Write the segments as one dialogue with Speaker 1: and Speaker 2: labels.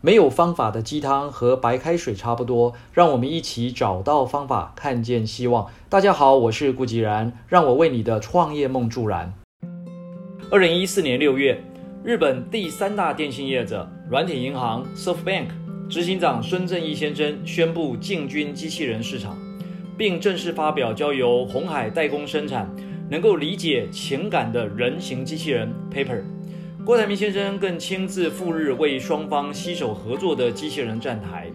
Speaker 1: 没有方法的鸡汤和白开水差不多，让我们一起找到方法，看见希望。大家好，我是顾吉然，让我为你的创业梦助燃。二零一四年六月，日本第三大电信业者软体银行 SoftBank 执行长孙正义先生宣布进军机器人市场，并正式发表交由红海代工生产、能够理解情感的人形机器人 Paper。郭台铭先生更亲自赴日为双方携手合作的机器人站台。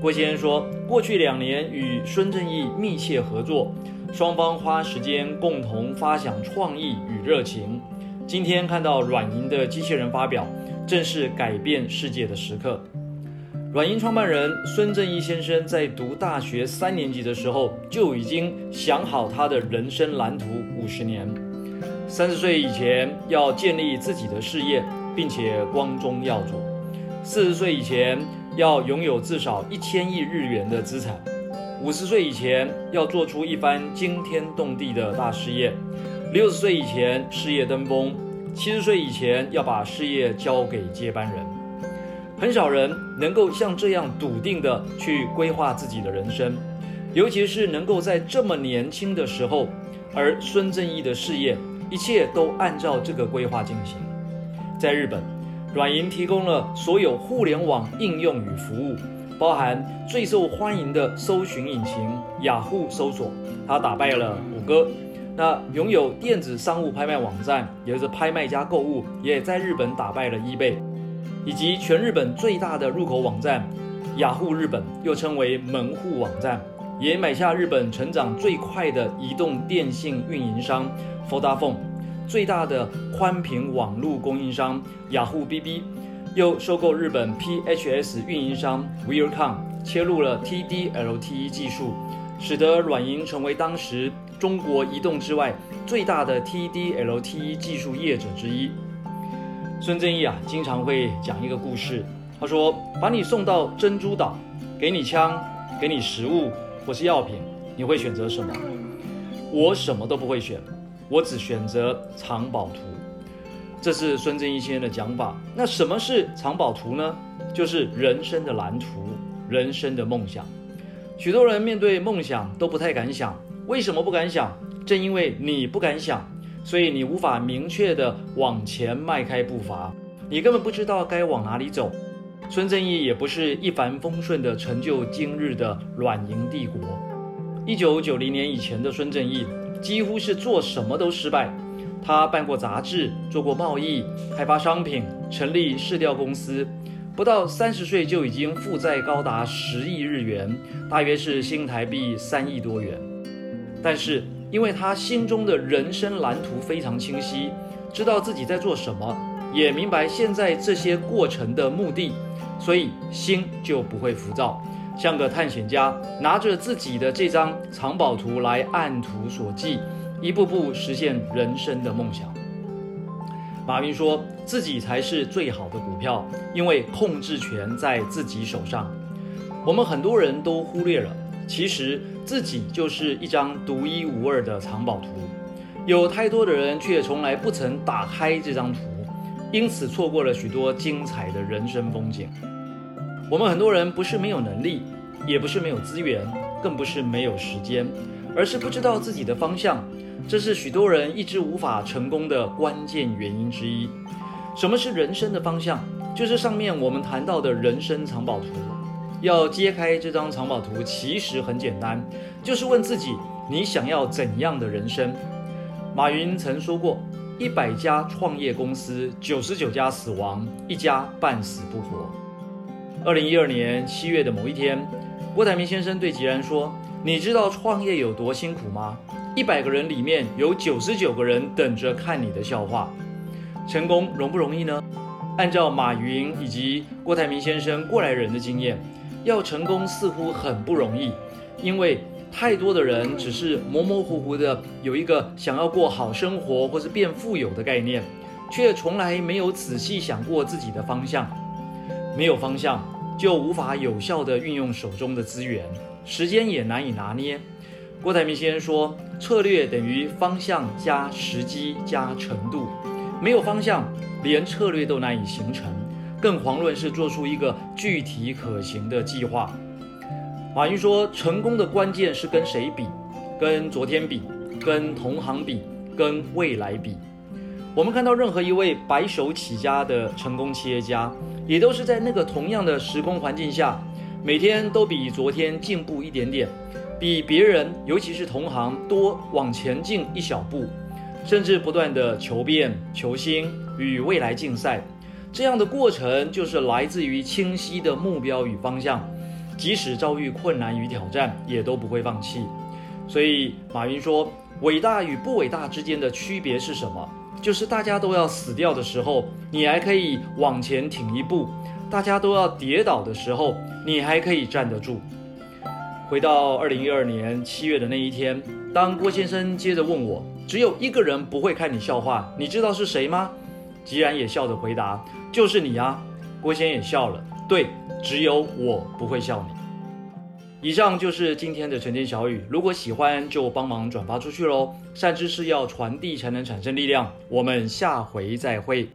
Speaker 1: 郭先生说，过去两年与孙正义密切合作，双方花时间共同发想创意与热情。今天看到软银的机器人发表，正是改变世界的时刻。软银创办人孙正义先生在读大学三年级的时候，就已经想好他的人生蓝图五十年。三十岁以前要建立自己的事业，并且光宗耀祖；四十岁以前要拥有至少一千亿日元的资产；五十岁以前要做出一番惊天动地的大事业；六十岁以前事业登峰；七十岁以前要把事业交给接班人。很少人能够像这样笃定的去规划自己的人生，尤其是能够在这么年轻的时候，而孙正义的事业。一切都按照这个规划进行。在日本，软银提供了所有互联网应用与服务，包含最受欢迎的搜寻引擎雅虎搜索，它打败了谷歌。那拥有电子商务拍卖网站，也就是拍卖家购物，也在日本打败了 eBay，以及全日本最大的入口网站雅虎日本，又称为门户网站，也买下日本成长最快的移动电信运营商。f o d a f o n e 最大的宽频网络供应商雅虎 BB，又收购日本 PHS 运营商 Willcom，切入了 TD-LTE 技术，使得软银成为当时中国移动之外最大的 TD-LTE 技术业者之一。孙正义啊，经常会讲一个故事，他说：“把你送到珍珠岛，给你枪，给你食物或是药品，你会选择什么？”我什么都不会选。我只选择藏宝图，这是孙正义先生的讲法。那什么是藏宝图呢？就是人生的蓝图，人生的梦想。许多人面对梦想都不太敢想，为什么不敢想？正因为你不敢想，所以你无法明确的往前迈开步伐，你根本不知道该往哪里走。孙正义也不是一帆风顺的成就今日的软银帝国。一九九零年以前的孙正义。几乎是做什么都失败。他办过杂志，做过贸易，开发商品，成立市调公司，不到三十岁就已经负债高达十亿日元，大约是新台币三亿多元。但是，因为他心中的人生蓝图非常清晰，知道自己在做什么，也明白现在这些过程的目的，所以心就不会浮躁。像个探险家，拿着自己的这张藏宝图来按图索骥，一步步实现人生的梦想。马云说自己才是最好的股票，因为控制权在自己手上。我们很多人都忽略了，其实自己就是一张独一无二的藏宝图。有太多的人却从来不曾打开这张图，因此错过了许多精彩的人生风景。我们很多人不是没有能力，也不是没有资源，更不是没有时间，而是不知道自己的方向。这是许多人一直无法成功的关键原因之一。什么是人生的方向？就是上面我们谈到的人生藏宝图。要揭开这张藏宝图，其实很简单，就是问自己：你想要怎样的人生？马云曾说过：一百家创业公司，九十九家死亡，一家半死不活。二零一二年七月的某一天，郭台铭先生对吉然说：“你知道创业有多辛苦吗？一百个人里面有九十九个人等着看你的笑话。成功容不容易呢？按照马云以及郭台铭先生过来人的经验，要成功似乎很不容易，因为太多的人只是模模糊糊的有一个想要过好生活或是变富有的概念，却从来没有仔细想过自己的方向，没有方向。”就无法有效地运用手中的资源，时间也难以拿捏。郭台铭先生说：“策略等于方向加时机加程度，没有方向，连策略都难以形成，更遑论是做出一个具体可行的计划。马云说，成功的关键是跟谁比？跟昨天比，跟同行比，跟未来比。我们看到任何一位白手起家的成功企业家，也都是在那个同样的时空环境下，每天都比昨天进步一点点，比别人，尤其是同行多往前进一小步，甚至不断的求变、求新，与未来竞赛。这样的过程就是来自于清晰的目标与方向，即使遭遇困难与挑战，也都不会放弃。所以马云说，伟大与不伟大之间的区别是什么？就是大家都要死掉的时候，你还可以往前挺一步；大家都要跌倒的时候，你还可以站得住。回到二零一二年七月的那一天，当郭先生接着问我：“只有一个人不会看你笑话，你知道是谁吗？”吉然也笑着回答：“就是你啊。”郭先生也笑了：“对，只有我不会笑你。”以上就是今天的晨间小语，如果喜欢就帮忙转发出去喽。善知识要传递才能产生力量。我们下回再会。